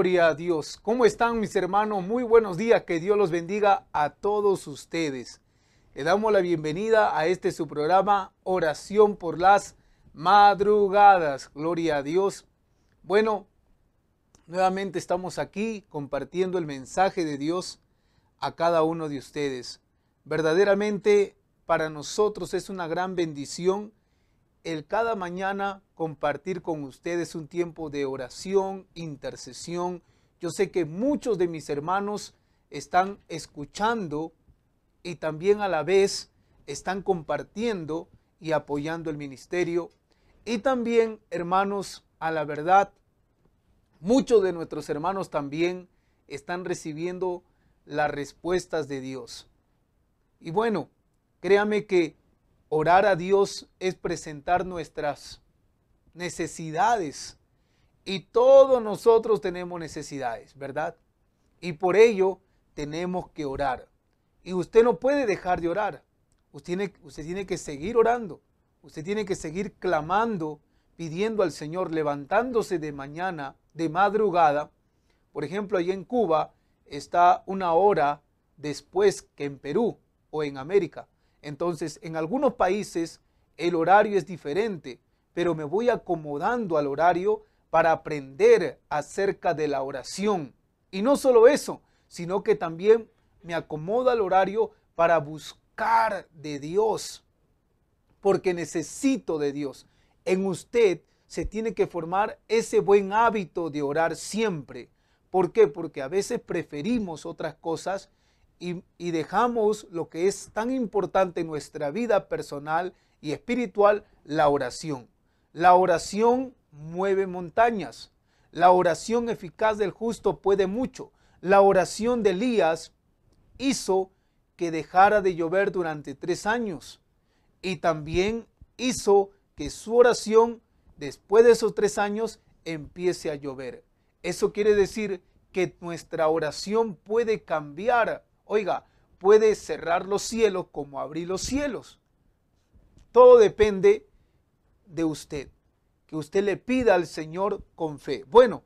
Gloria a Dios. ¿Cómo están mis hermanos? Muy buenos días. Que Dios los bendiga a todos ustedes. Le damos la bienvenida a este su programa Oración por las Madrugadas. Gloria a Dios. Bueno, nuevamente estamos aquí compartiendo el mensaje de Dios a cada uno de ustedes. Verdaderamente para nosotros es una gran bendición el cada mañana compartir con ustedes un tiempo de oración, intercesión. Yo sé que muchos de mis hermanos están escuchando y también a la vez están compartiendo y apoyando el ministerio. Y también, hermanos, a la verdad, muchos de nuestros hermanos también están recibiendo las respuestas de Dios. Y bueno, créame que Orar a Dios es presentar nuestras necesidades. Y todos nosotros tenemos necesidades, ¿verdad? Y por ello tenemos que orar. Y usted no puede dejar de orar. Usted tiene, usted tiene que seguir orando. Usted tiene que seguir clamando, pidiendo al Señor, levantándose de mañana, de madrugada. Por ejemplo, allí en Cuba está una hora después que en Perú o en América. Entonces, en algunos países el horario es diferente, pero me voy acomodando al horario para aprender acerca de la oración. Y no solo eso, sino que también me acomodo al horario para buscar de Dios, porque necesito de Dios. En usted se tiene que formar ese buen hábito de orar siempre. ¿Por qué? Porque a veces preferimos otras cosas y, dejamos lo que es tan importante en nuestra vida personal y espiritual, la oración. La oración mueve montañas. La oración eficaz del justo puede mucho. La oración de Elías hizo que dejara de llover durante tres años. Y también hizo que su oración, después de esos tres años, empiece a llover. Eso quiere decir que nuestra oración puede cambiar Oiga, puede cerrar los cielos como abrir los cielos. Todo depende de usted, que usted le pida al Señor con fe. Bueno,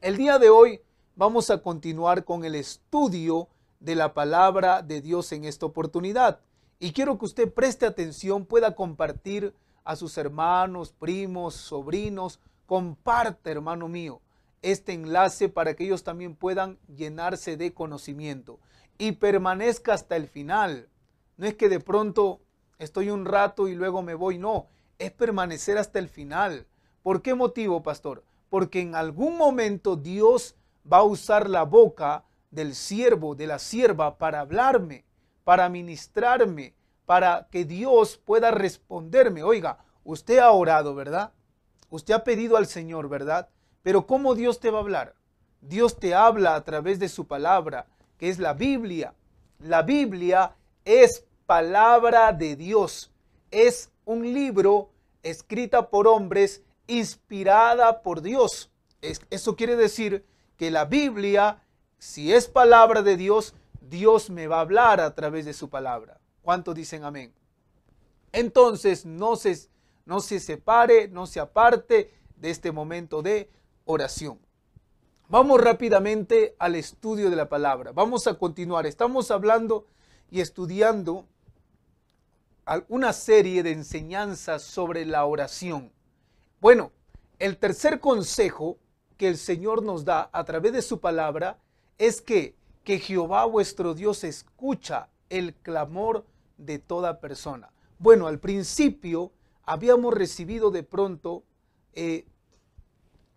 el día de hoy vamos a continuar con el estudio de la palabra de Dios en esta oportunidad. Y quiero que usted preste atención, pueda compartir a sus hermanos, primos, sobrinos. Comparte, hermano mío este enlace para que ellos también puedan llenarse de conocimiento y permanezca hasta el final. No es que de pronto estoy un rato y luego me voy, no, es permanecer hasta el final. ¿Por qué motivo, pastor? Porque en algún momento Dios va a usar la boca del siervo, de la sierva, para hablarme, para ministrarme, para que Dios pueda responderme. Oiga, usted ha orado, ¿verdad? Usted ha pedido al Señor, ¿verdad? Pero ¿cómo Dios te va a hablar? Dios te habla a través de su palabra, que es la Biblia. La Biblia es palabra de Dios. Es un libro escrita por hombres, inspirada por Dios. Eso quiere decir que la Biblia, si es palabra de Dios, Dios me va a hablar a través de su palabra. ¿Cuántos dicen amén? Entonces no se, no se separe, no se aparte de este momento de oración. Vamos rápidamente al estudio de la palabra. Vamos a continuar. Estamos hablando y estudiando una serie de enseñanzas sobre la oración. Bueno, el tercer consejo que el Señor nos da a través de su palabra es que, que Jehová vuestro Dios escucha el clamor de toda persona. Bueno, al principio habíamos recibido de pronto eh,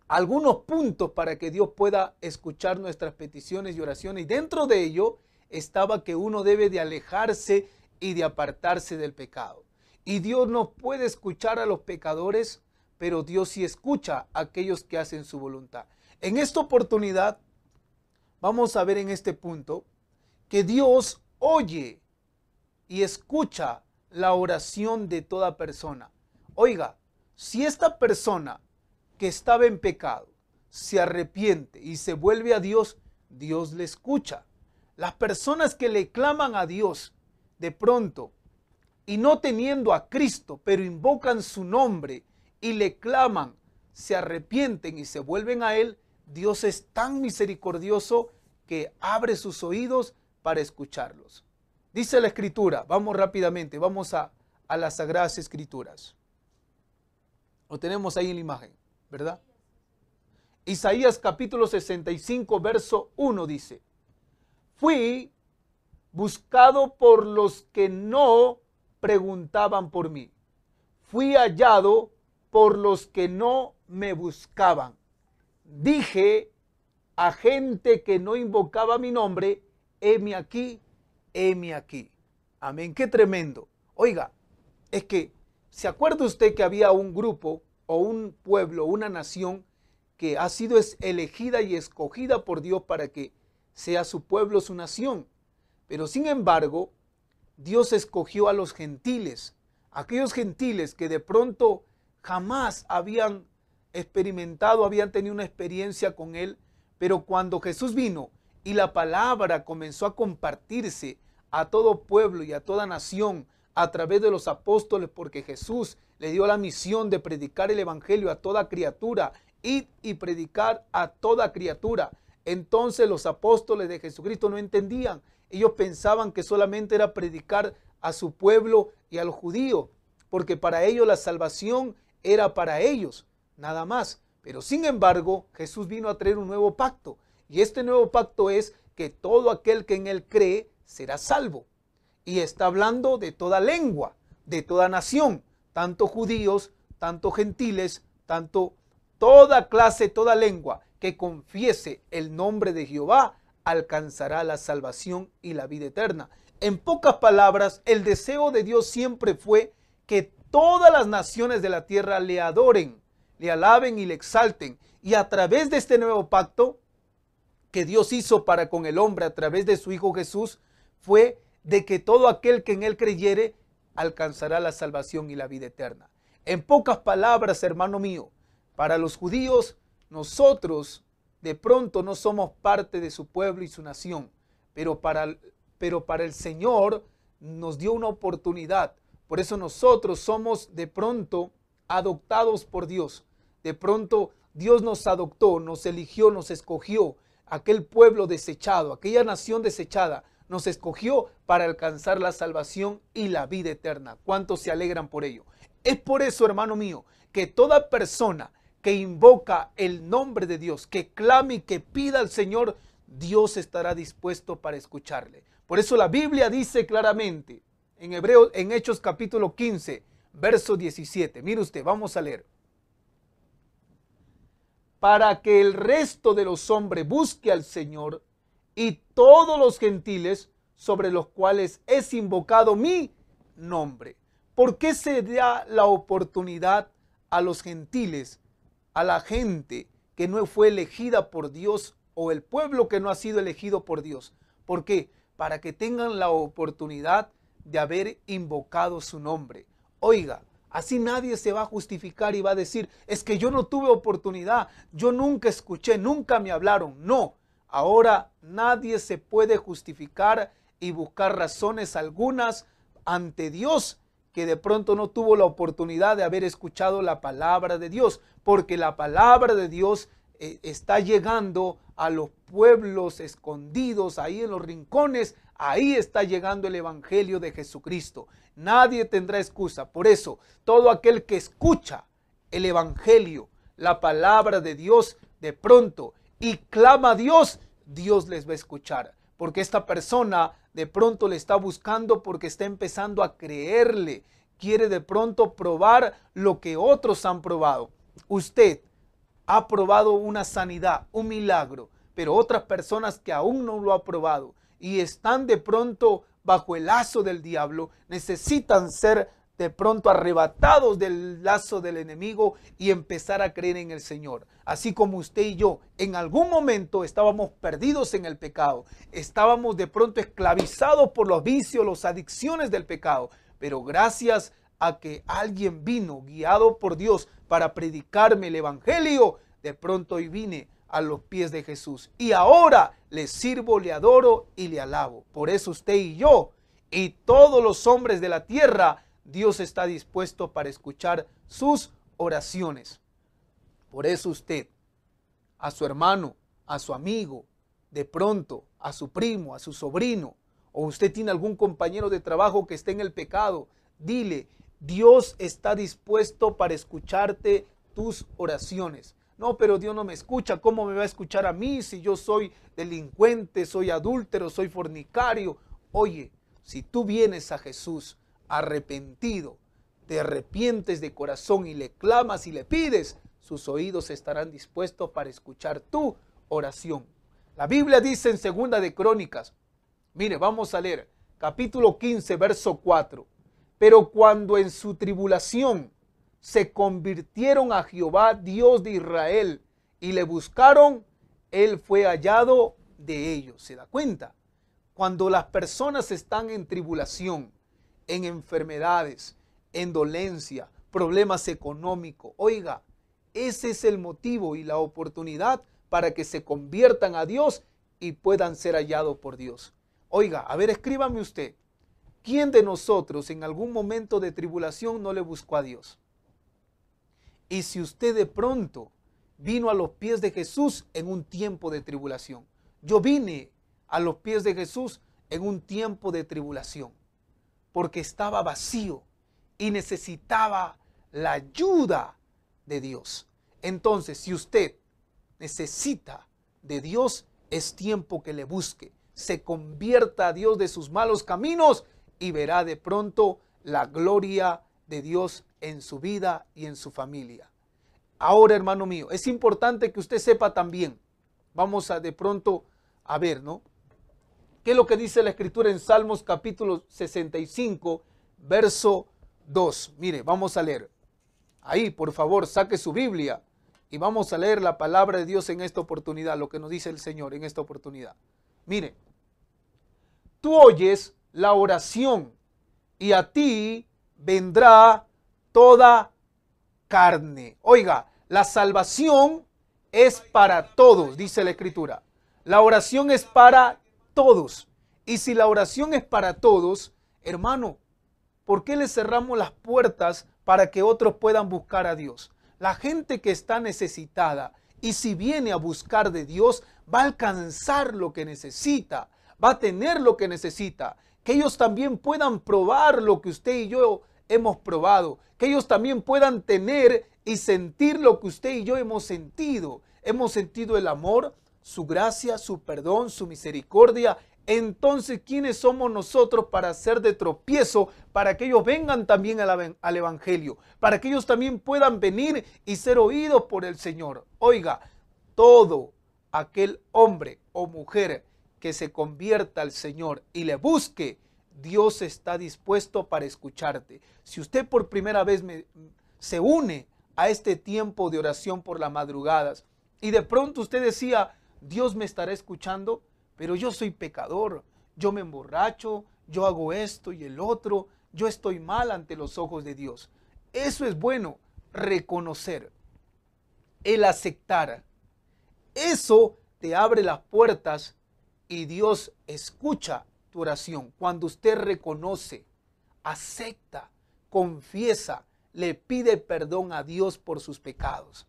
algunos puntos para que Dios pueda escuchar nuestras peticiones y oraciones. Y dentro de ello estaba que uno debe de alejarse y de apartarse del pecado. Y Dios no puede escuchar a los pecadores, pero Dios sí escucha a aquellos que hacen su voluntad. En esta oportunidad, vamos a ver en este punto que Dios oye y escucha la oración de toda persona. Oiga, si esta persona que estaba en pecado se arrepiente y se vuelve a Dios, Dios le escucha. Las personas que le claman a Dios de pronto y no teniendo a Cristo, pero invocan su nombre y le claman, se arrepienten y se vuelven a Él, Dios es tan misericordioso que abre sus oídos para escucharlos. Dice la escritura, vamos rápidamente, vamos a, a las sagradas escrituras. Lo tenemos ahí en la imagen, ¿verdad? Isaías capítulo 65, verso 1 dice, fui buscado por los que no preguntaban por mí. Fui hallado por los que no me buscaban. Dije a gente que no invocaba mi nombre, heme aquí, heme aquí. Amén, qué tremendo. Oiga, es que, ¿se acuerda usted que había un grupo o un pueblo, una nación que ha sido elegida y escogida por Dios para que sea su pueblo, su nación? Pero sin embargo, Dios escogió a los gentiles, aquellos gentiles que de pronto jamás habían experimentado, habían tenido una experiencia con Él, pero cuando Jesús vino y la palabra comenzó a compartirse a todo pueblo y a toda nación a través de los apóstoles, porque Jesús le dio la misión de predicar el Evangelio a toda criatura, ir y predicar a toda criatura. Entonces los apóstoles de Jesucristo no entendían ellos pensaban que solamente era predicar a su pueblo y a los judíos, porque para ellos la salvación era para ellos, nada más. Pero sin embargo, Jesús vino a traer un nuevo pacto. Y este nuevo pacto es que todo aquel que en él cree será salvo. Y está hablando de toda lengua, de toda nación, tanto judíos, tanto gentiles, tanto toda clase, toda lengua que confiese el nombre de Jehová alcanzará la salvación y la vida eterna. En pocas palabras, el deseo de Dios siempre fue que todas las naciones de la tierra le adoren, le alaben y le exalten. Y a través de este nuevo pacto que Dios hizo para con el hombre a través de su Hijo Jesús, fue de que todo aquel que en él creyere alcanzará la salvación y la vida eterna. En pocas palabras, hermano mío, para los judíos, nosotros de pronto no somos parte de su pueblo y su nación, pero para, pero para el Señor nos dio una oportunidad. Por eso nosotros somos de pronto adoptados por Dios. De pronto Dios nos adoptó, nos eligió, nos escogió. Aquel pueblo desechado, aquella nación desechada, nos escogió para alcanzar la salvación y la vida eterna. ¿Cuántos se alegran por ello? Es por eso, hermano mío, que toda persona que invoca el nombre de Dios, que clame y que pida al Señor, Dios estará dispuesto para escucharle. Por eso la Biblia dice claramente en Hebreo, en Hechos capítulo 15, verso 17. Mire usted, vamos a leer. Para que el resto de los hombres busque al Señor y todos los gentiles sobre los cuales es invocado mi nombre. ¿Por qué se da la oportunidad a los gentiles a la gente que no fue elegida por Dios o el pueblo que no ha sido elegido por Dios. ¿Por qué? Para que tengan la oportunidad de haber invocado su nombre. Oiga, así nadie se va a justificar y va a decir, es que yo no tuve oportunidad, yo nunca escuché, nunca me hablaron. No, ahora nadie se puede justificar y buscar razones algunas ante Dios que de pronto no tuvo la oportunidad de haber escuchado la palabra de Dios, porque la palabra de Dios eh, está llegando a los pueblos escondidos, ahí en los rincones, ahí está llegando el Evangelio de Jesucristo. Nadie tendrá excusa. Por eso, todo aquel que escucha el Evangelio, la palabra de Dios, de pronto, y clama a Dios, Dios les va a escuchar. Porque esta persona de pronto le está buscando porque está empezando a creerle. Quiere de pronto probar lo que otros han probado. Usted ha probado una sanidad, un milagro, pero otras personas que aún no lo han probado y están de pronto bajo el lazo del diablo, necesitan ser de pronto arrebatados del lazo del enemigo y empezar a creer en el Señor. Así como usted y yo en algún momento estábamos perdidos en el pecado, estábamos de pronto esclavizados por los vicios, las adicciones del pecado, pero gracias a que alguien vino guiado por Dios para predicarme el Evangelio, de pronto hoy vine a los pies de Jesús. Y ahora le sirvo, le adoro y le alabo. Por eso usted y yo y todos los hombres de la tierra Dios está dispuesto para escuchar sus oraciones. Por eso usted, a su hermano, a su amigo, de pronto a su primo, a su sobrino, o usted tiene algún compañero de trabajo que esté en el pecado, dile, Dios está dispuesto para escucharte tus oraciones. No, pero Dios no me escucha. ¿Cómo me va a escuchar a mí si yo soy delincuente, soy adúltero, soy fornicario? Oye, si tú vienes a Jesús arrepentido, te arrepientes de corazón y le clamas y le pides, sus oídos estarán dispuestos para escuchar tu oración. La Biblia dice en Segunda de Crónicas, mire, vamos a leer capítulo 15, verso 4. Pero cuando en su tribulación se convirtieron a Jehová, Dios de Israel, y le buscaron, él fue hallado de ellos. ¿Se da cuenta? Cuando las personas están en tribulación, en enfermedades, en dolencia, problemas económicos, oiga, ese es el motivo y la oportunidad para que se conviertan a Dios y puedan ser hallados por Dios. Oiga, a ver, escríbame usted. ¿Quién de nosotros en algún momento de tribulación no le buscó a Dios? Y si usted de pronto vino a los pies de Jesús en un tiempo de tribulación. Yo vine a los pies de Jesús en un tiempo de tribulación, porque estaba vacío y necesitaba la ayuda de Dios. Entonces, si usted necesita de Dios, es tiempo que le busque, se convierta a Dios de sus malos caminos y verá de pronto la gloria de Dios en su vida y en su familia. Ahora, hermano mío, es importante que usted sepa también, vamos a de pronto a ver, ¿no? ¿Qué es lo que dice la escritura en Salmos capítulo 65, verso 2? Mire, vamos a leer. Ahí, por favor, saque su Biblia y vamos a leer la palabra de Dios en esta oportunidad, lo que nos dice el Señor en esta oportunidad. Mire, tú oyes la oración y a ti vendrá toda carne. Oiga, la salvación es para todos, dice la escritura. La oración es para todos. Y si la oración es para todos, hermano, ¿por qué le cerramos las puertas para que otros puedan buscar a Dios? La gente que está necesitada y si viene a buscar de Dios, va a alcanzar lo que necesita, va a tener lo que necesita. Que ellos también puedan probar lo que usted y yo hemos probado. Que ellos también puedan tener y sentir lo que usted y yo hemos sentido. Hemos sentido el amor, su gracia, su perdón, su misericordia, entonces, ¿quiénes somos nosotros para ser de tropiezo, para que ellos vengan también al, Evangelio, para que ellos también puedan venir y ser oídos por el Señor? Oiga, todo aquel hombre o mujer que se convierta al Señor y le busque, Dios está dispuesto para escucharte. Si usted por primera vez se une a este tiempo de oración por las madrugadas y de pronto usted decía, Dios me estará escuchando, pero yo soy pecador, yo me emborracho, yo hago esto y el otro, yo estoy mal ante los ojos de Dios. Eso es bueno, reconocer, el aceptar. Eso te abre las puertas y Dios escucha tu oración. Cuando usted reconoce, acepta, confiesa, le pide perdón a Dios por sus pecados.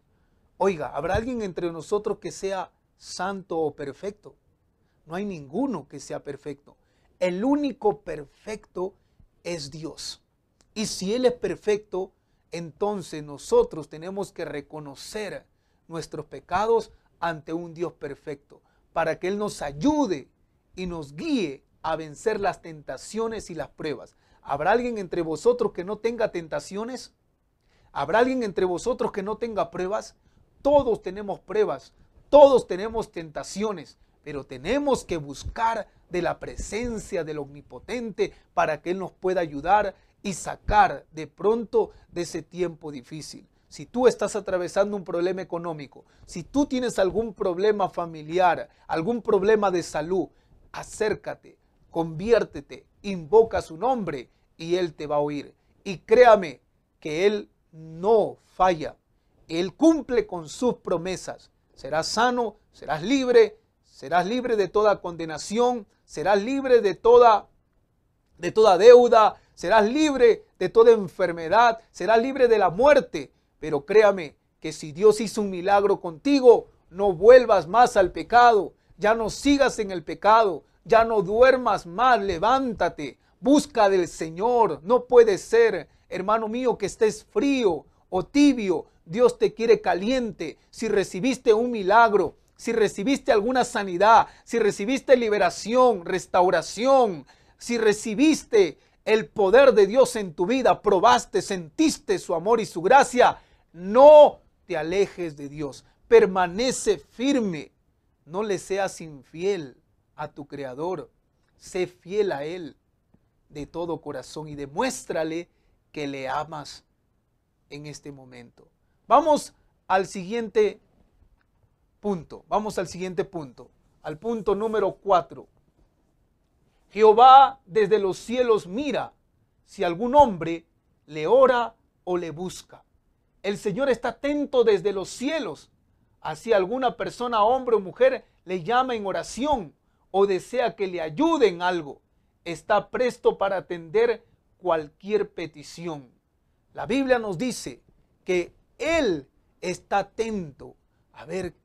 Oiga, ¿habrá alguien entre nosotros que sea santo o perfecto? No hay ninguno que sea perfecto. El único perfecto es Dios. Y si Él es perfecto, entonces nosotros tenemos que reconocer nuestros pecados ante un Dios perfecto, para que Él nos ayude y nos guíe a vencer las tentaciones y las pruebas. ¿Habrá alguien entre vosotros que no tenga tentaciones? ¿Habrá alguien entre vosotros que no tenga pruebas? Todos tenemos pruebas, todos tenemos tentaciones, pero tenemos que buscar de la presencia del Omnipotente para que Él nos pueda ayudar y sacar de pronto de ese tiempo difícil. Si tú estás atravesando un problema económico, si tú tienes algún problema familiar, algún problema de salud, acércate, conviértete, invoca su nombre y Él te va a oír. Y créame que Él no falla. Él cumple con sus promesas. Serás sano, serás libre, serás libre de toda condenación, serás libre de toda de toda deuda, serás libre de toda enfermedad, serás libre de la muerte. Pero créame que si Dios hizo un milagro contigo, no vuelvas más al pecado, ya no sigas en el pecado, ya no duermas más, levántate, busca del Señor. No puede ser, hermano mío, que estés frío o tibio. Dios te quiere caliente. Si recibiste un milagro, si recibiste alguna sanidad, si recibiste liberación, restauración, si recibiste el poder de Dios en tu vida, probaste, sentiste su amor y su gracia, no te alejes de Dios. Permanece firme. No le seas infiel a tu Creador. Sé fiel a Él de todo corazón y demuéstrale que le amas en este momento. Vamos al siguiente punto. Vamos al siguiente punto. Al punto número cuatro. Jehová desde los cielos mira si algún hombre le ora o le busca. El Señor está atento desde los cielos. Así alguna persona, hombre o mujer, le llama en oración o desea que le ayuden algo. Está presto para atender cualquier petición. La Biblia nos dice que Él está atento a ver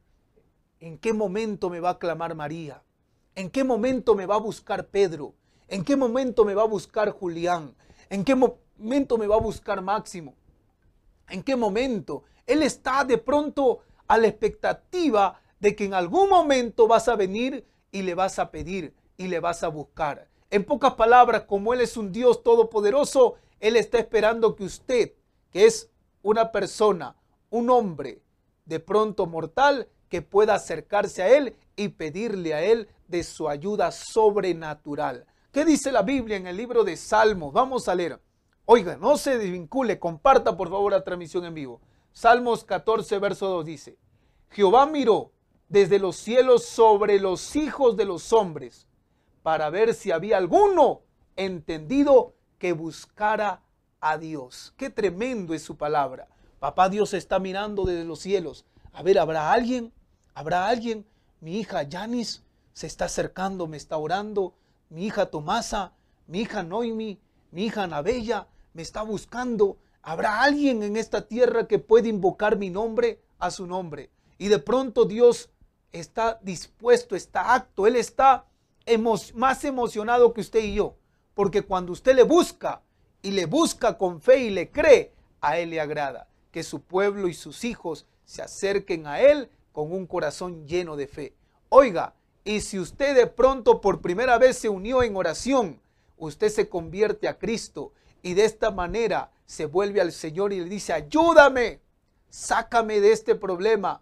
en qué momento me va a clamar María, en qué momento me va a buscar Pedro, en qué momento me va a buscar Julián, en qué momento me va a buscar Máximo, en qué momento. Él está de pronto a la expectativa de que en algún momento vas a venir y le vas a pedir y le vas a buscar. En pocas palabras, como Él es un Dios todopoderoso, Él está esperando que usted, que es una persona, un hombre de pronto mortal, que pueda acercarse a Él y pedirle a Él de su ayuda sobrenatural. ¿Qué dice la Biblia en el libro de Salmos? Vamos a leer. Oiga, no se desvincule, comparta por favor la transmisión en vivo. Salmos 14, verso 2 dice, Jehová miró desde los cielos sobre los hijos de los hombres para ver si había alguno entendido que buscara a Dios. Qué tremendo es su palabra. Papá Dios está mirando desde los cielos. A ver, ¿habrá alguien? ¿Habrá alguien? Mi hija Yanis se está acercando, me está orando. Mi hija Tomasa, mi hija Noemi, mi hija Anabella me está buscando. ¿Habrá alguien en esta tierra que pueda invocar mi nombre a su nombre? Y de pronto Dios está dispuesto, está acto, Él está más emocionado que usted y yo. Porque cuando usted le busca y le busca con fe y le cree, a Él le agrada que su pueblo y sus hijos se acerquen a Él con un corazón lleno de fe. Oiga, y si usted de pronto por primera vez se unió en oración, usted se convierte a Cristo y de esta manera se vuelve al Señor y le dice, ayúdame, sácame de este problema,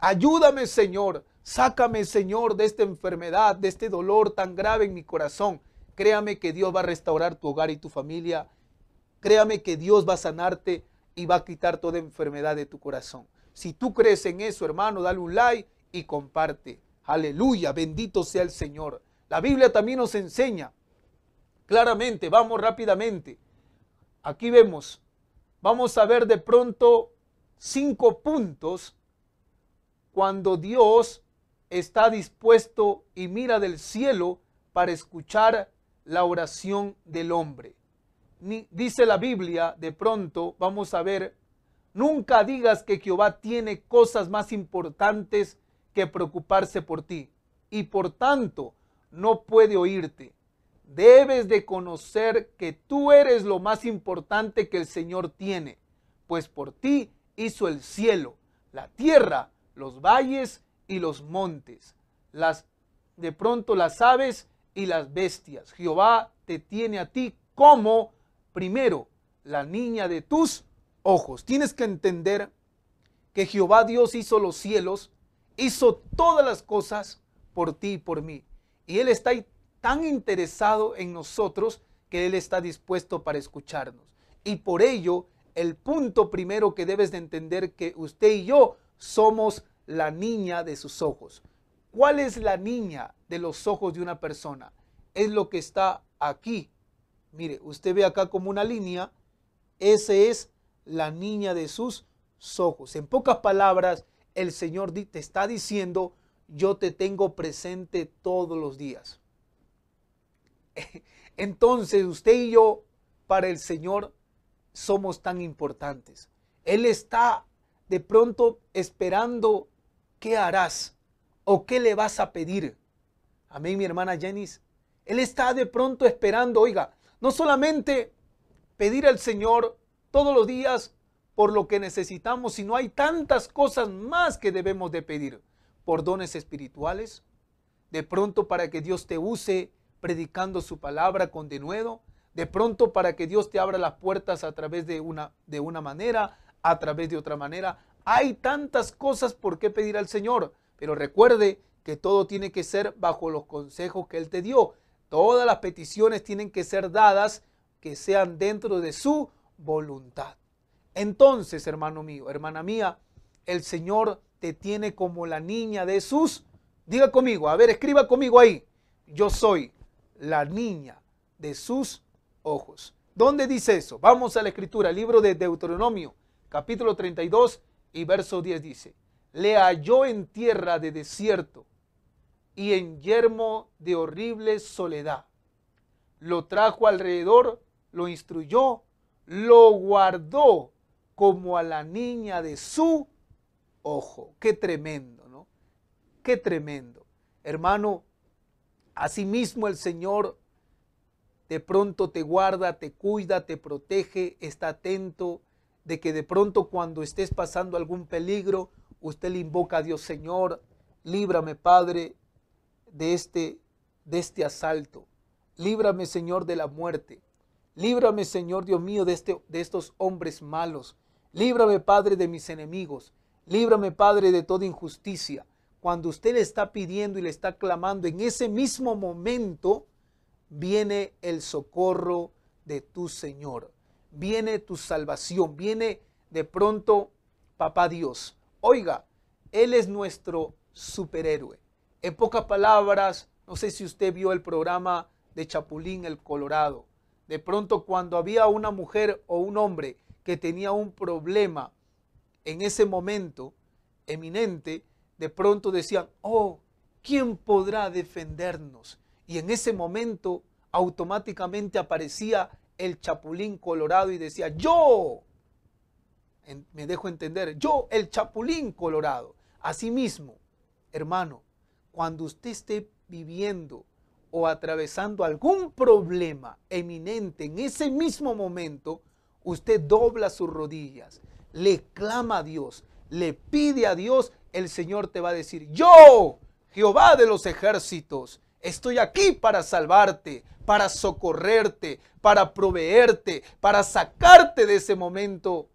ayúdame Señor, Sácame, Señor, de esta enfermedad, de este dolor tan grave en mi corazón. Créame que Dios va a restaurar tu hogar y tu familia. Créame que Dios va a sanarte y va a quitar toda enfermedad de tu corazón. Si tú crees en eso, hermano, dale un like y comparte. Aleluya, bendito sea el Señor. La Biblia también nos enseña claramente, vamos rápidamente. Aquí vemos, vamos a ver de pronto cinco puntos cuando Dios está dispuesto y mira del cielo para escuchar la oración del hombre. dice la Biblia, de pronto, vamos a ver, nunca digas que Jehová tiene cosas más importantes que preocuparse por ti y por tanto no puede oírte. Debes de conocer que tú eres lo más importante que el Señor tiene, pues por ti hizo el cielo, la tierra, los valles y los montes, las de pronto las aves y las bestias. Jehová te tiene a ti como primero la niña de tus ojos. Tienes que entender que Jehová Dios hizo los cielos, hizo todas las cosas por ti y por mí. Y Él está tan interesado en nosotros que Él está dispuesto para escucharnos. Y por ello, el punto primero que debes de entender que usted y yo somos la niña de sus ojos. ¿Cuál es la niña de los ojos de una persona? Es lo que está aquí. Mire, usted ve acá como una línea. Esa es la niña de sus ojos. En pocas palabras, el Señor te está diciendo, yo te tengo presente todos los días. Entonces usted y yo, para el Señor, somos tan importantes. Él está de pronto esperando ¿qué harás? ¿O qué le vas a pedir? Amén, mi hermana Janice. Él está de pronto esperando, oiga, no solamente pedir al Señor todos los días por lo que necesitamos, sino hay tantas cosas más que debemos de pedir. Por dones espirituales, de pronto para que Dios te use predicando su palabra con denuedo, de pronto para que Dios te abra las puertas a través de una, de una manera, a través de otra manera. Hay tantas cosas por qué pedir al Señor, pero recuerde que todo tiene que ser bajo los consejos que Él te dio. Todas las peticiones tienen que ser dadas que sean dentro de su voluntad. Entonces, hermano mío, hermana mía, el Señor te tiene como la niña de sus... Diga conmigo, a ver, escriba conmigo ahí. Yo soy la niña de sus ojos. ¿Dónde dice eso? Vamos a la escritura, libro de Deuteronomio, capítulo 32 y verso 10 dice, le halló en tierra de desierto y en yermo de horrible soledad. Lo trajo alrededor, lo instruyó, lo guardó como a la niña de su ojo. Qué tremendo, ¿no? Qué tremendo. Hermano, asimismo el Señor de pronto te guarda, te cuida, te protege, está atento de que de pronto cuando estés pasando algún peligro, usted le invoca a Dios, Señor, líbrame, Padre, de este, de este asalto. Líbrame, Señor, de la muerte. Líbrame, Señor Dios mío, de, este, de estos hombres malos. Líbrame, Padre, de mis enemigos. Líbrame, Padre, de toda injusticia. Cuando usted le está pidiendo y le está clamando, en ese mismo momento viene el socorro de tu Señor. Viene tu salvación. Viene de pronto, papá Dios. Oiga, Él es nuestro superhéroe. En pocas palabras, no sé si usted vio el programa de Chapulín el Colorado. De pronto cuando había una mujer o un hombre que tenía un problema en ese momento eminente, de pronto decían, oh, ¿quién podrá defendernos? Y en ese momento automáticamente aparecía el Chapulín Colorado y decía, yo, me dejo entender, yo, el Chapulín Colorado. Asimismo, hermano, cuando usted esté viviendo o atravesando algún problema eminente en ese mismo momento, usted dobla sus rodillas, le clama a Dios, le pide a Dios, el Señor te va a decir, yo, Jehová de los ejércitos, estoy aquí para salvarte, para socorrerte, para proveerte, para sacarte de ese momento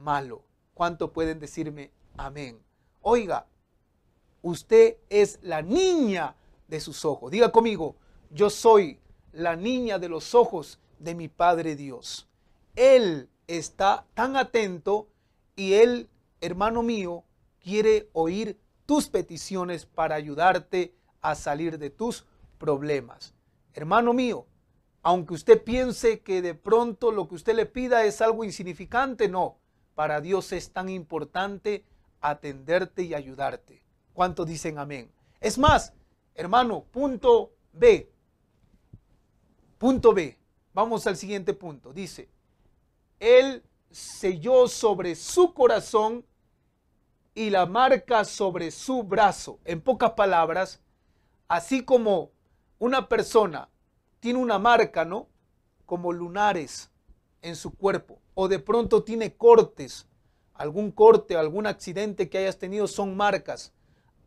malo. ¿Cuánto pueden decirme amén? Oiga, Usted es la niña de sus ojos. Diga conmigo, yo soy la niña de los ojos de mi Padre Dios. Él está tan atento y Él, hermano mío, quiere oír tus peticiones para ayudarte a salir de tus problemas. Hermano mío, aunque usted piense que de pronto lo que usted le pida es algo insignificante, no. Para Dios es tan importante atenderte y ayudarte. ¿Cuántos dicen amén? Es más, hermano, punto B. Punto B. Vamos al siguiente punto. Dice, Él selló sobre su corazón y la marca sobre su brazo. En pocas palabras, así como una persona tiene una marca, ¿no? Como lunares en su cuerpo. O de pronto tiene cortes. Algún corte, algún accidente que hayas tenido son marcas.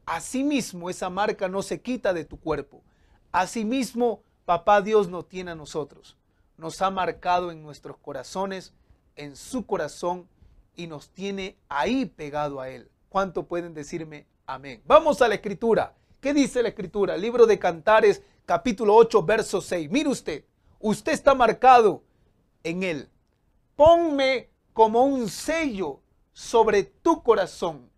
Asimismo, esa marca no se quita de tu cuerpo. Asimismo, papá Dios no tiene a nosotros. Nos ha marcado en nuestros corazones, en su corazón, y nos tiene ahí pegado a Él. ¿Cuánto pueden decirme amén? Vamos a la escritura. ¿Qué dice la escritura? Libro de Cantares, capítulo 8, verso 6. Mire usted, usted está marcado en Él. Ponme como un sello sobre tu corazón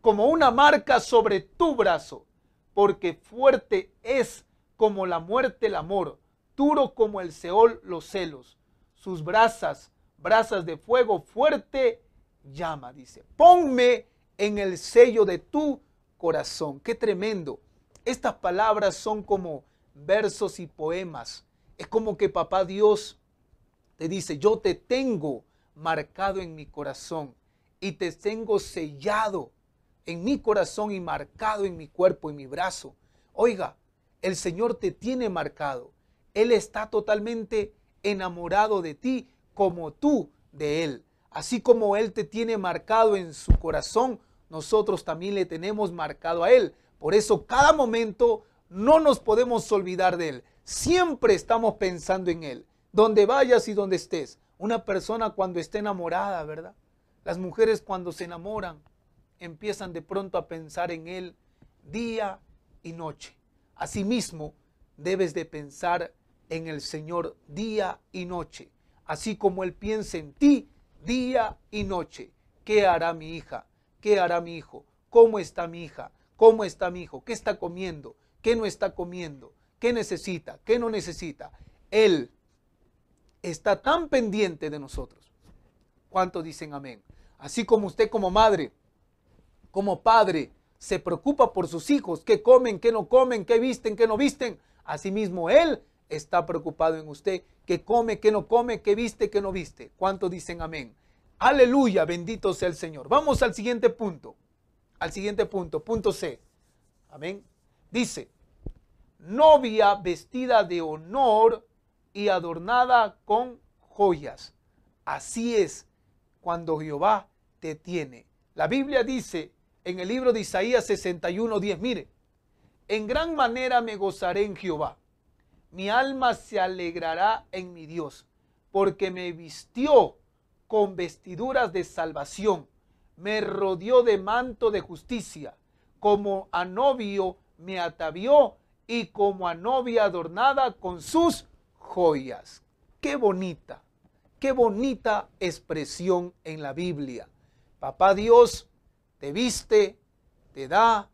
como una marca sobre tu brazo, porque fuerte es como la muerte el amor, duro como el Seol los celos. Sus brasas, brasas de fuego fuerte llama, dice. Ponme en el sello de tu corazón. Qué tremendo. Estas palabras son como versos y poemas. Es como que papá Dios te dice, yo te tengo marcado en mi corazón y te tengo sellado en mi corazón y marcado en mi cuerpo, en mi brazo. Oiga, el Señor te tiene marcado. Él está totalmente enamorado de ti como tú de Él. Así como Él te tiene marcado en su corazón, nosotros también le tenemos marcado a Él. Por eso cada momento no nos podemos olvidar de Él. Siempre estamos pensando en Él. Donde vayas y donde estés. Una persona cuando esté enamorada, ¿verdad? Las mujeres cuando se enamoran empiezan de pronto a pensar en Él día y noche. Asimismo, debes de pensar en el Señor día y noche, así como Él piensa en ti día y noche. ¿Qué hará mi hija? ¿Qué hará mi hijo? ¿Cómo está mi hija? ¿Cómo está mi hijo? ¿Qué está comiendo? ¿Qué no está comiendo? ¿Qué necesita? ¿Qué no necesita? Él está tan pendiente de nosotros. ¿Cuántos dicen amén? Así como usted como madre, como padre, se preocupa por sus hijos, qué comen, qué no comen, qué visten, qué no visten. Asimismo, Él está preocupado en usted, qué come, qué no come, qué viste, qué no viste. ¿Cuántos dicen amén? Aleluya, bendito sea el Señor. Vamos al siguiente punto. Al siguiente punto, punto C. Amén. Dice, novia vestida de honor y adornada con joyas. Así es cuando Jehová te tiene. La Biblia dice en el libro de Isaías 61, 10, mire, en gran manera me gozaré en Jehová. Mi alma se alegrará en mi Dios, porque me vistió con vestiduras de salvación, me rodeó de manto de justicia, como a novio me atavió y como a novia adornada con sus joyas. Qué bonita, qué bonita expresión en la Biblia. Papá Dios te viste, te da,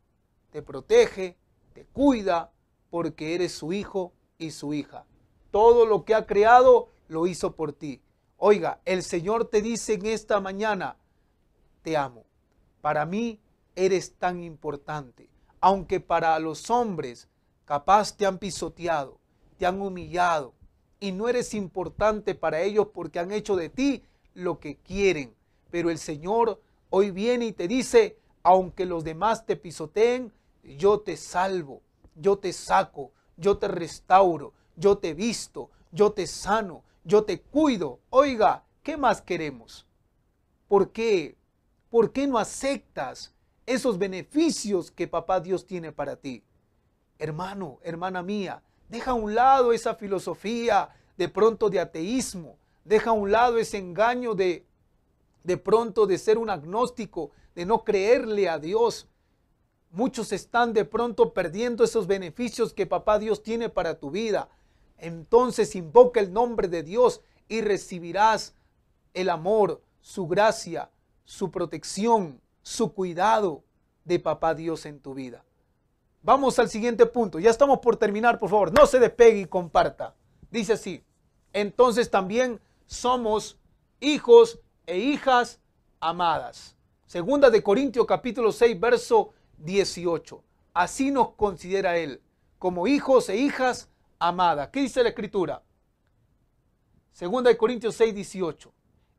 te protege, te cuida, porque eres su hijo y su hija. Todo lo que ha creado lo hizo por ti. Oiga, el Señor te dice en esta mañana, te amo. Para mí eres tan importante. Aunque para los hombres capaz te han pisoteado, te han humillado, y no eres importante para ellos porque han hecho de ti lo que quieren. Pero el Señor hoy viene y te dice, aunque los demás te pisoteen, yo te salvo, yo te saco, yo te restauro, yo te visto, yo te sano, yo te cuido. Oiga, ¿qué más queremos? ¿Por qué? ¿Por qué no aceptas esos beneficios que papá Dios tiene para ti? Hermano, hermana mía, deja a un lado esa filosofía de pronto de ateísmo, deja a un lado ese engaño de de pronto de ser un agnóstico, de no creerle a Dios. Muchos están de pronto perdiendo esos beneficios que papá Dios tiene para tu vida. Entonces invoca el nombre de Dios y recibirás el amor, su gracia, su protección, su cuidado de papá Dios en tu vida. Vamos al siguiente punto. Ya estamos por terminar, por favor. No se despegue y comparta. Dice así. Entonces también somos hijos e hijas amadas. Segunda de Corintios capítulo 6, verso 18. Así nos considera Él, como hijos e hijas amadas. ¿Qué dice la Escritura? Segunda de Corintios 6, 18.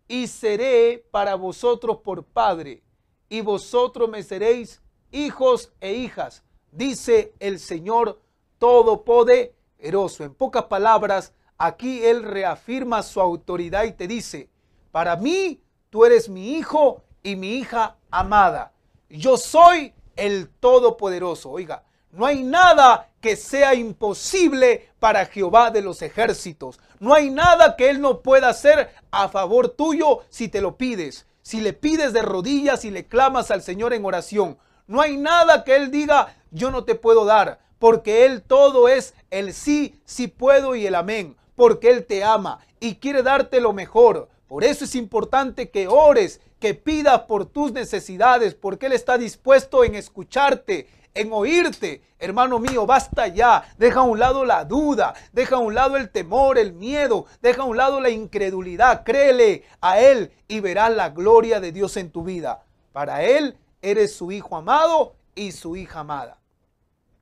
Y seré para vosotros por Padre, y vosotros me seréis hijos e hijas, dice el Señor Todopoderoso. En pocas palabras, aquí Él reafirma su autoridad y te dice, para mí, tú eres mi hijo y mi hija amada. Yo soy el Todopoderoso. Oiga, no hay nada que sea imposible para Jehová de los ejércitos. No hay nada que Él no pueda hacer a favor tuyo si te lo pides. Si le pides de rodillas y le clamas al Señor en oración. No hay nada que Él diga, yo no te puedo dar. Porque Él todo es el sí, sí puedo y el amén. Porque Él te ama y quiere darte lo mejor. Por eso es importante que ores, que pidas por tus necesidades, porque Él está dispuesto en escucharte, en oírte. Hermano mío, basta ya. Deja a un lado la duda, deja a un lado el temor, el miedo, deja a un lado la incredulidad. Créele a Él y verás la gloria de Dios en tu vida. Para Él eres su hijo amado y su hija amada.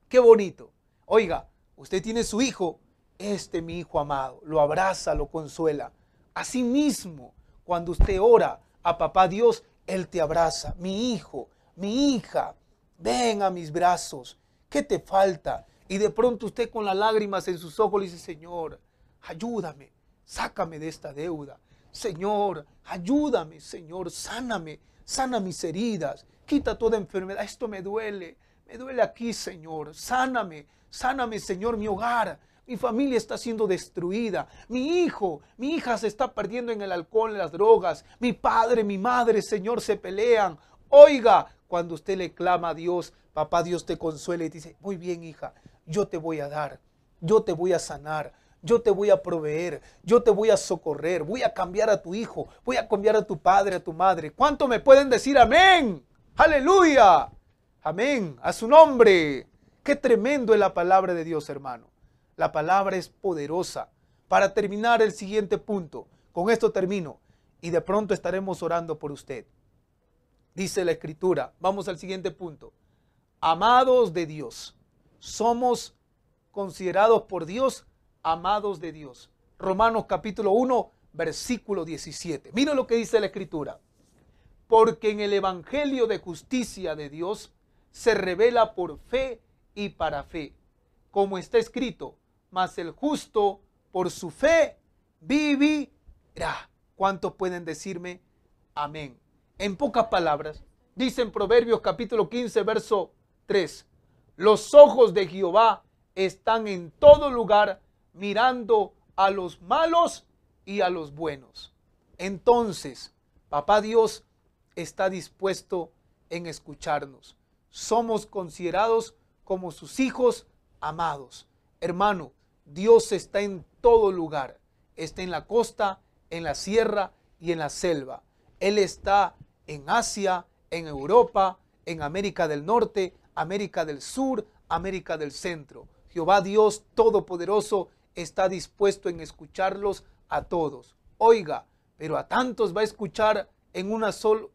Qué bonito. Oiga, usted tiene su hijo, este mi hijo amado. Lo abraza, lo consuela. Asimismo, cuando usted ora a papá Dios, Él te abraza. Mi hijo, mi hija, ven a mis brazos, ¿qué te falta? Y de pronto usted con las lágrimas en sus ojos le dice, Señor, ayúdame, sácame de esta deuda. Señor, ayúdame, Señor, sáname, sana mis heridas, quita toda enfermedad, esto me duele, me duele aquí, Señor, sáname, sáname, Señor, mi hogar, mi familia está siendo destruida. Mi hijo, mi hija se está perdiendo en el alcohol, en las drogas. Mi padre, mi madre, Señor, se pelean. Oiga, cuando usted le clama a Dios, papá Dios te consuela y dice, muy bien, hija, yo te voy a dar, yo te voy a sanar, yo te voy a proveer, yo te voy a socorrer, voy a cambiar a tu hijo, voy a cambiar a tu padre, a tu madre. ¿Cuánto me pueden decir amén? Aleluya. Amén. A su nombre. Qué tremendo es la palabra de Dios, hermano. La palabra es poderosa. Para terminar el siguiente punto, con esto termino y de pronto estaremos orando por usted. Dice la escritura, vamos al siguiente punto. Amados de Dios, somos considerados por Dios amados de Dios. Romanos capítulo 1, versículo 17. Mira lo que dice la escritura. Porque en el Evangelio de justicia de Dios se revela por fe y para fe, como está escrito, mas el justo por su fe vivirá. ¿Cuántos pueden decirme amén? En pocas palabras, dice en Proverbios capítulo 15, verso 3, los ojos de Jehová están en todo lugar mirando a los malos y a los buenos. Entonces, papá Dios está dispuesto en escucharnos. Somos considerados como sus hijos amados. Hermano, Dios está en todo lugar. Está en la costa, en la sierra y en la selva. Él está en Asia, en Europa, en América del Norte, América del Sur, América del Centro. Jehová Dios Todopoderoso está dispuesto en escucharlos a todos. Oiga, pero a tantos va a escuchar en,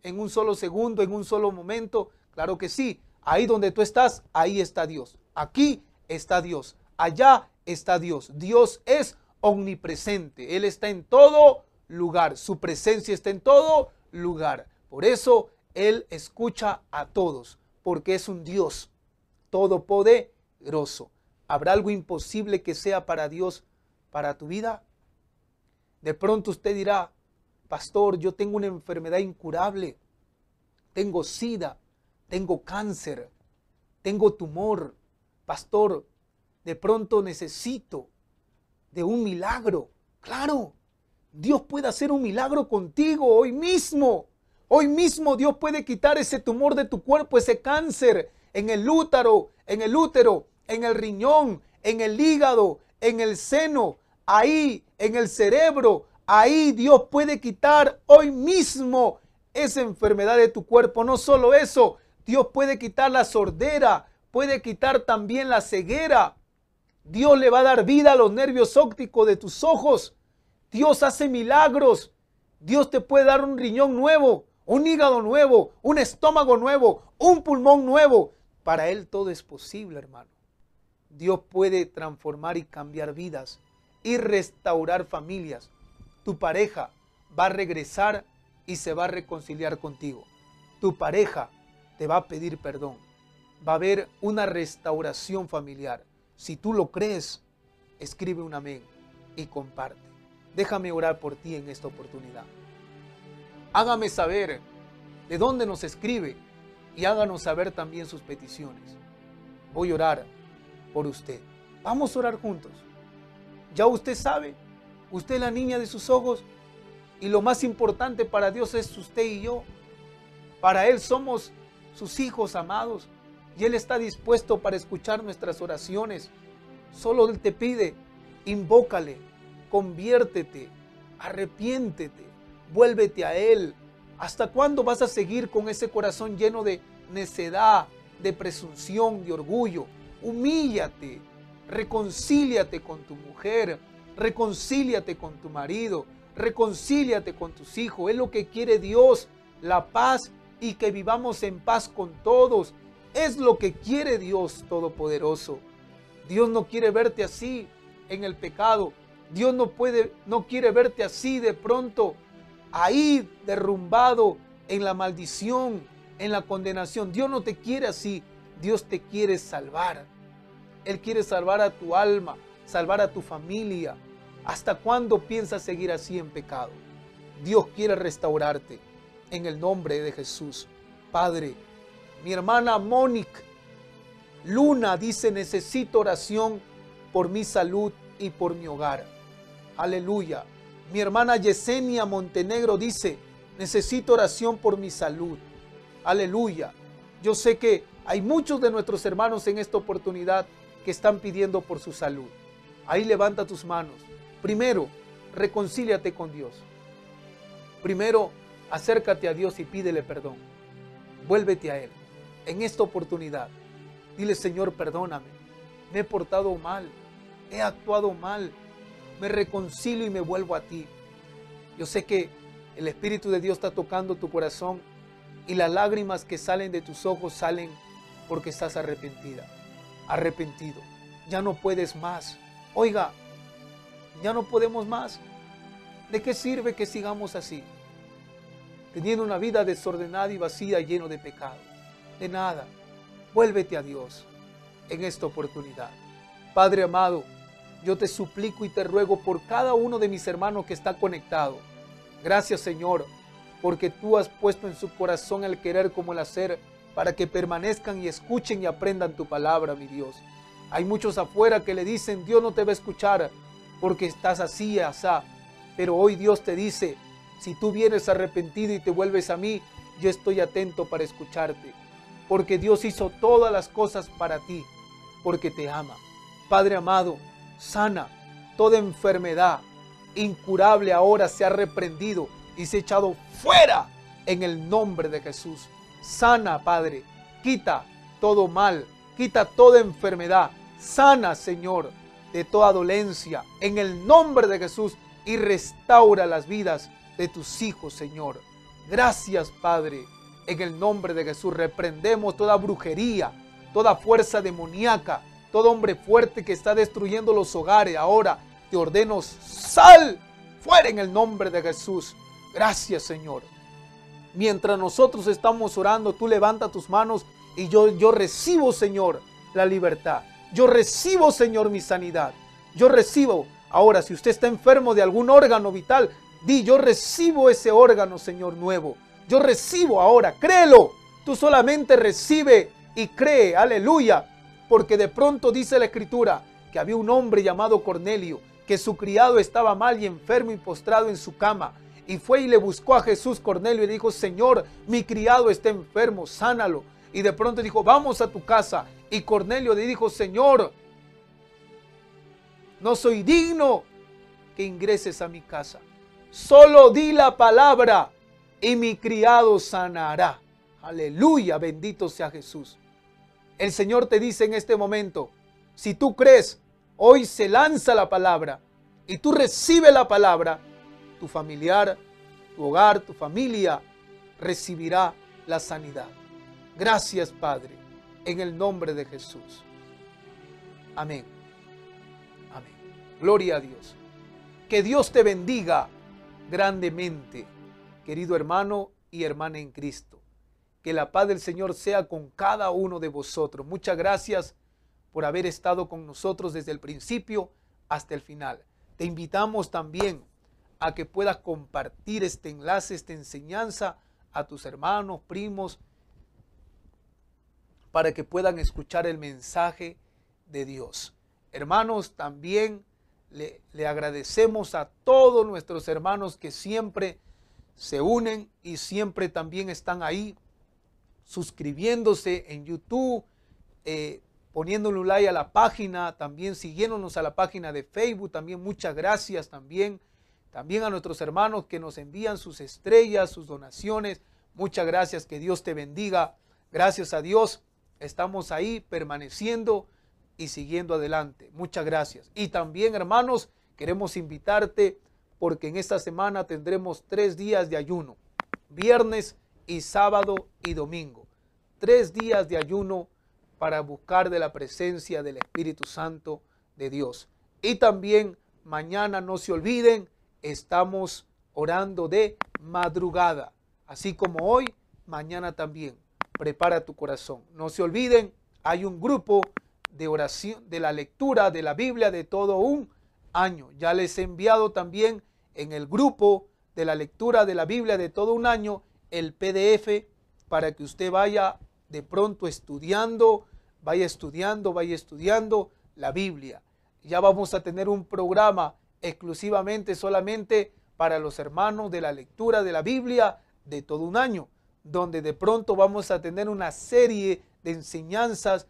en un solo segundo, en un solo momento. Claro que sí. Ahí donde tú estás, ahí está Dios. Aquí está Dios. Allá está Dios. Dios es omnipresente. Él está en todo lugar. Su presencia está en todo lugar. Por eso Él escucha a todos, porque es un Dios todopoderoso. ¿Habrá algo imposible que sea para Dios, para tu vida? De pronto usted dirá, pastor, yo tengo una enfermedad incurable. Tengo sida, tengo cáncer, tengo tumor. Pastor, de pronto necesito de un milagro. Claro, Dios puede hacer un milagro contigo hoy mismo. Hoy mismo Dios puede quitar ese tumor de tu cuerpo, ese cáncer en el útero, en el útero, en el riñón, en el hígado, en el seno, ahí, en el cerebro. Ahí Dios puede quitar hoy mismo esa enfermedad de tu cuerpo. No solo eso, Dios puede quitar la sordera, puede quitar también la ceguera. Dios le va a dar vida a los nervios ópticos de tus ojos. Dios hace milagros. Dios te puede dar un riñón nuevo, un hígado nuevo, un estómago nuevo, un pulmón nuevo. Para Él todo es posible, hermano. Dios puede transformar y cambiar vidas y restaurar familias. Tu pareja va a regresar y se va a reconciliar contigo. Tu pareja te va a pedir perdón. Va a haber una restauración familiar. Si tú lo crees, escribe un amén y comparte. Déjame orar por ti en esta oportunidad. Hágame saber de dónde nos escribe y háganos saber también sus peticiones. Voy a orar por usted. Vamos a orar juntos. Ya usted sabe, usted es la niña de sus ojos y lo más importante para Dios es usted y yo. Para Él somos sus hijos amados y Él está dispuesto para escuchar nuestras oraciones. Solo Él te pide, invócale, conviértete, arrepiéntete, vuélvete a Él. ¿Hasta cuándo vas a seguir con ese corazón lleno de necedad, de presunción, de orgullo? Humíllate, reconcíliate con tu mujer, reconcíliate con tu marido, reconcíliate con tus hijos. Es lo que quiere Dios, la paz y que vivamos en paz con todos. Es lo que quiere Dios Todopoderoso. Dios no quiere verte así en el pecado. Dios no puede, no quiere verte así de pronto, ahí derrumbado en la maldición, en la condenación. Dios no te quiere así. Dios te quiere salvar. Él quiere salvar a tu alma, salvar a tu familia. ¿Hasta cuándo piensas seguir así en pecado? Dios quiere restaurarte en el nombre de Jesús. Padre, mi hermana Mónica Luna dice, necesito oración por mi salud y por mi hogar. Aleluya. Mi hermana Yesenia Montenegro dice, necesito oración por mi salud. Aleluya. Yo sé que hay muchos de nuestros hermanos en esta oportunidad que están pidiendo por su salud. Ahí levanta tus manos. Primero, reconcíliate con Dios. Primero, acércate a Dios y pídele perdón. Vuélvete a Él en esta oportunidad. Dile, Señor, perdóname. Me he portado mal. He actuado mal. Me reconcilio y me vuelvo a ti. Yo sé que el Espíritu de Dios está tocando tu corazón y las lágrimas que salen de tus ojos salen porque estás arrepentida, arrepentido. Ya no puedes más. Oiga, ya no podemos más. ¿De qué sirve que sigamos así? Teniendo una vida desordenada y vacía, lleno de pecado. De nada. Vuélvete a Dios en esta oportunidad. Padre amado, yo te suplico y te ruego por cada uno de mis hermanos que está conectado. Gracias Señor, porque tú has puesto en su corazón el querer como el hacer para que permanezcan y escuchen y aprendan tu palabra, mi Dios. Hay muchos afuera que le dicen, Dios no te va a escuchar porque estás así, asá. Pero hoy Dios te dice, si tú vienes arrepentido y te vuelves a mí, yo estoy atento para escucharte. Porque Dios hizo todas las cosas para ti, porque te ama. Padre amado, sana toda enfermedad incurable ahora se ha reprendido y se ha echado fuera en el nombre de Jesús. Sana, Padre, quita todo mal, quita toda enfermedad. Sana, Señor, de toda dolencia en el nombre de Jesús y restaura las vidas de tus hijos, Señor. Gracias, Padre. En el nombre de Jesús reprendemos toda brujería, toda fuerza demoníaca, todo hombre fuerte que está destruyendo los hogares. Ahora te ordeno, sal fuera en el nombre de Jesús. Gracias, Señor. Mientras nosotros estamos orando, tú levanta tus manos y yo, yo recibo, Señor, la libertad. Yo recibo, Señor, mi sanidad. Yo recibo. Ahora, si usted está enfermo de algún órgano vital, di, yo recibo ese órgano, Señor, nuevo. Yo recibo ahora, créelo. Tú solamente recibe y cree, aleluya. Porque de pronto dice la escritura que había un hombre llamado Cornelio, que su criado estaba mal y enfermo y postrado en su cama. Y fue y le buscó a Jesús Cornelio y le dijo, Señor, mi criado está enfermo, sánalo. Y de pronto dijo, vamos a tu casa. Y Cornelio le dijo, Señor, no soy digno que ingreses a mi casa. Solo di la palabra y mi criado sanará. Aleluya, bendito sea Jesús. El Señor te dice en este momento, si tú crees, hoy se lanza la palabra y tú recibes la palabra, tu familiar, tu hogar, tu familia recibirá la sanidad. Gracias, Padre, en el nombre de Jesús. Amén. Amén. Gloria a Dios. Que Dios te bendiga grandemente, querido hermano y hermana en Cristo. Que la paz del Señor sea con cada uno de vosotros. Muchas gracias por haber estado con nosotros desde el principio hasta el final. Te invitamos también a que puedas compartir este enlace, esta enseñanza a tus hermanos, primos, para que puedan escuchar el mensaje de Dios. Hermanos, también le, le, agradecemos a todos nuestros hermanos que siempre se unen y siempre también están ahí suscribiéndose en YouTube, eh, poniéndole un like a la página, también siguiéndonos a la página de Facebook, también muchas gracias también también a nuestros hermanos que nos envían sus estrellas, sus donaciones. Muchas gracias, que Dios te bendiga. Gracias a Dios estamos ahí permaneciendo y siguiendo adelante. Muchas gracias. Y también, hermanos, queremos invitarte porque en esta semana tendremos tres días de ayuno. Viernes y sábado y domingo. Tres días de ayuno para buscar de la presencia del Espíritu Santo de Dios. Y también mañana no se olviden estamos orando de madrugada, así como hoy, mañana también. Prepara tu corazón. No se olviden, hay un grupo de oración, de la lectura de la Biblia de todo un año. Ya les he enviado también en el grupo de la lectura de la Biblia de todo un año el PDF para que usted vaya de pronto estudiando, vaya estudiando, vaya estudiando la Biblia. Ya vamos a tener un programa exclusivamente solamente para los hermanos de la lectura de la Biblia de todo un año, donde de pronto vamos a tener una serie de enseñanzas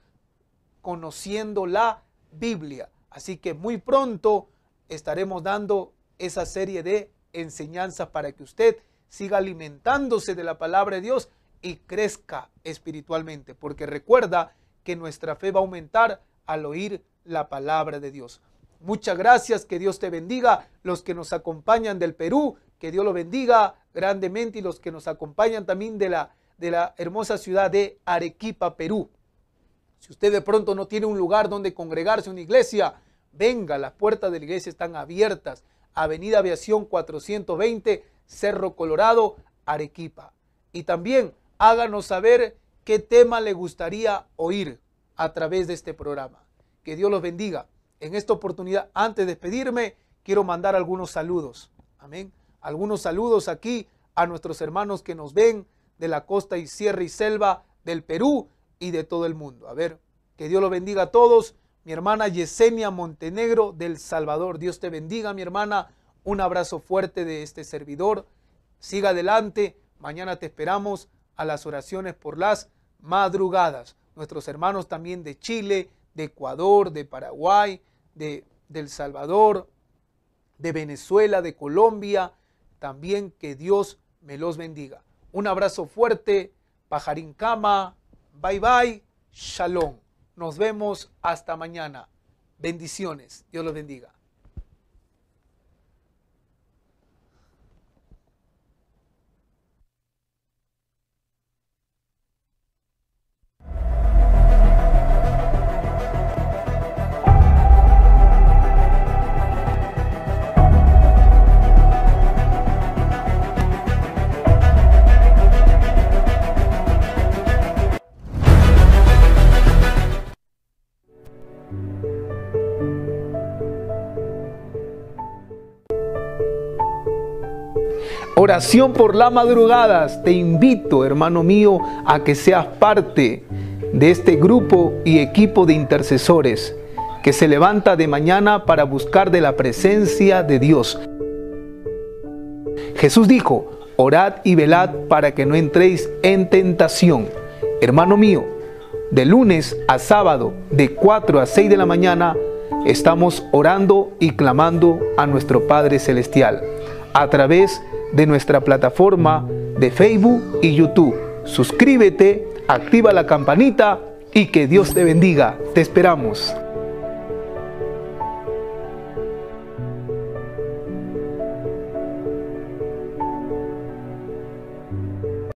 conociendo la Biblia. Así que muy pronto estaremos dando esa serie de enseñanzas para que usted siga alimentándose de la palabra de Dios y crezca espiritualmente, porque recuerda que nuestra fe va a aumentar al oír la palabra de Dios. Muchas gracias, que Dios te bendiga. Los que nos acompañan del Perú, que Dios lo bendiga grandemente y los que nos acompañan también de la, de la hermosa ciudad de Arequipa, Perú. Si usted de pronto no tiene un lugar donde congregarse, una iglesia, venga, las puertas de la iglesia están abiertas. Avenida Aviación 420, Cerro Colorado, Arequipa. Y también háganos saber qué tema le gustaría oír a través de este programa. Que Dios los bendiga. En esta oportunidad, antes de despedirme, quiero mandar algunos saludos. Amén. Algunos saludos aquí a nuestros hermanos que nos ven de la costa y sierra y selva del Perú y de todo el mundo. A ver, que Dios los bendiga a todos. Mi hermana Yesenia Montenegro del Salvador. Dios te bendiga, mi hermana. Un abrazo fuerte de este servidor. Siga adelante. Mañana te esperamos a las oraciones por las madrugadas. Nuestros hermanos también de Chile, de Ecuador, de Paraguay, de, El Salvador, de Venezuela, de Colombia, también que Dios me los bendiga. Un abrazo fuerte, pajarín cama, bye bye, shalom. Nos vemos hasta mañana. Bendiciones. Dios los bendiga. Oración por las madrugadas. Te invito, hermano mío, a que seas parte de este grupo y equipo de intercesores que se levanta de mañana para buscar de la presencia de Dios. Jesús dijo, orad y velad para que no entréis en tentación. Hermano mío, de lunes a sábado, de 4 a 6 de la mañana, estamos orando y clamando a nuestro Padre Celestial a través de de nuestra plataforma de Facebook y YouTube. Suscríbete, activa la campanita y que Dios te bendiga. Te esperamos.